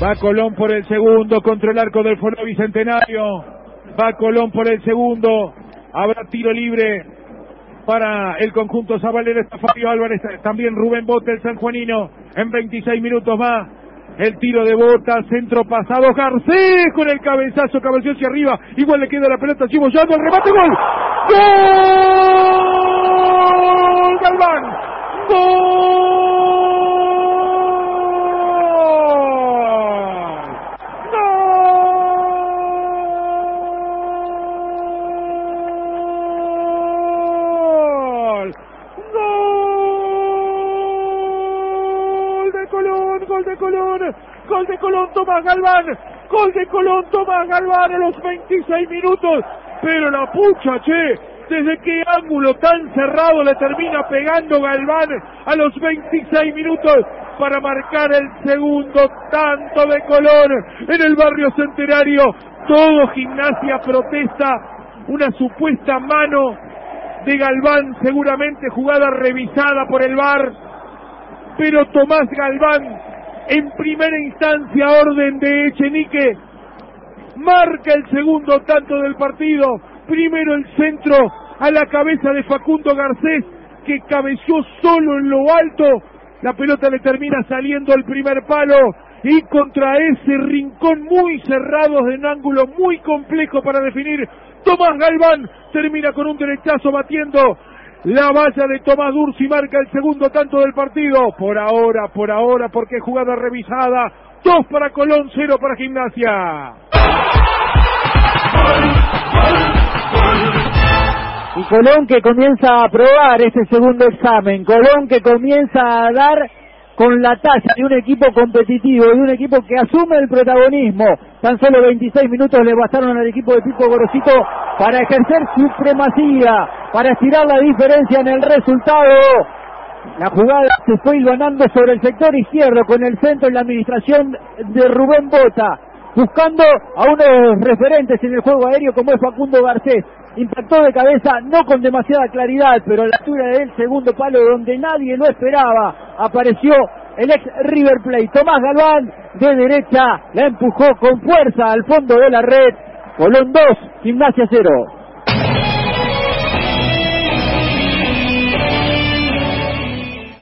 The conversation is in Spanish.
Va Colón por el segundo contra el arco del Foro Bicentenario. Va Colón por el segundo. Habrá tiro libre para el conjunto Zabalera. Está Fabio Álvarez, también Rubén Bota, el sanjuanino. En 26 minutos más. El tiro de Bota, centro pasado. Garcés con el cabezazo, cabezazo hacia arriba. Igual le queda la pelota. Chivo el remate, gol. ¡Gol! Galván. ¡Gol! Gol de Colón, gol de Colón, Tomás Galván, gol de Colón, Tomás Galván a los 26 minutos, pero la pucha, che, desde qué ángulo tan cerrado le termina pegando Galván a los 26 minutos para marcar el segundo tanto de Colón en el barrio centenario. Todo gimnasia protesta una supuesta mano de Galván, seguramente jugada revisada por el VAR, pero Tomás Galván en primera instancia, orden de Echenique. Marca el segundo tanto del partido. Primero el centro a la cabeza de Facundo Garcés, que cabeció solo en lo alto. La pelota le termina saliendo al primer palo y contra ese rincón muy cerrado de un ángulo muy complejo para definir. Tomás Galván termina con un derechazo batiendo la valla de Tomás Dursi marca el segundo tanto del partido. Por ahora, por ahora, porque jugada revisada. Dos para Colón, cero para Gimnasia. Y Colón que comienza a aprobar ese segundo examen. Colón que comienza a dar con la talla de un equipo competitivo, de un equipo que asume el protagonismo. Tan solo 26 minutos le bastaron al equipo de Pipo Gorosito para ejercer supremacía, para estirar la diferencia en el resultado. La jugada se fue ganando sobre el sector izquierdo con el centro en la administración de Rubén Bota, buscando a uno de los referentes en el juego aéreo como es Facundo Garcés. Impactó de cabeza, no con demasiada claridad, pero a la altura del segundo palo donde nadie lo esperaba, apareció el ex River Plate. Tomás Galván de derecha la empujó con fuerza al fondo de la red. Colón 2, Gimnasia 0.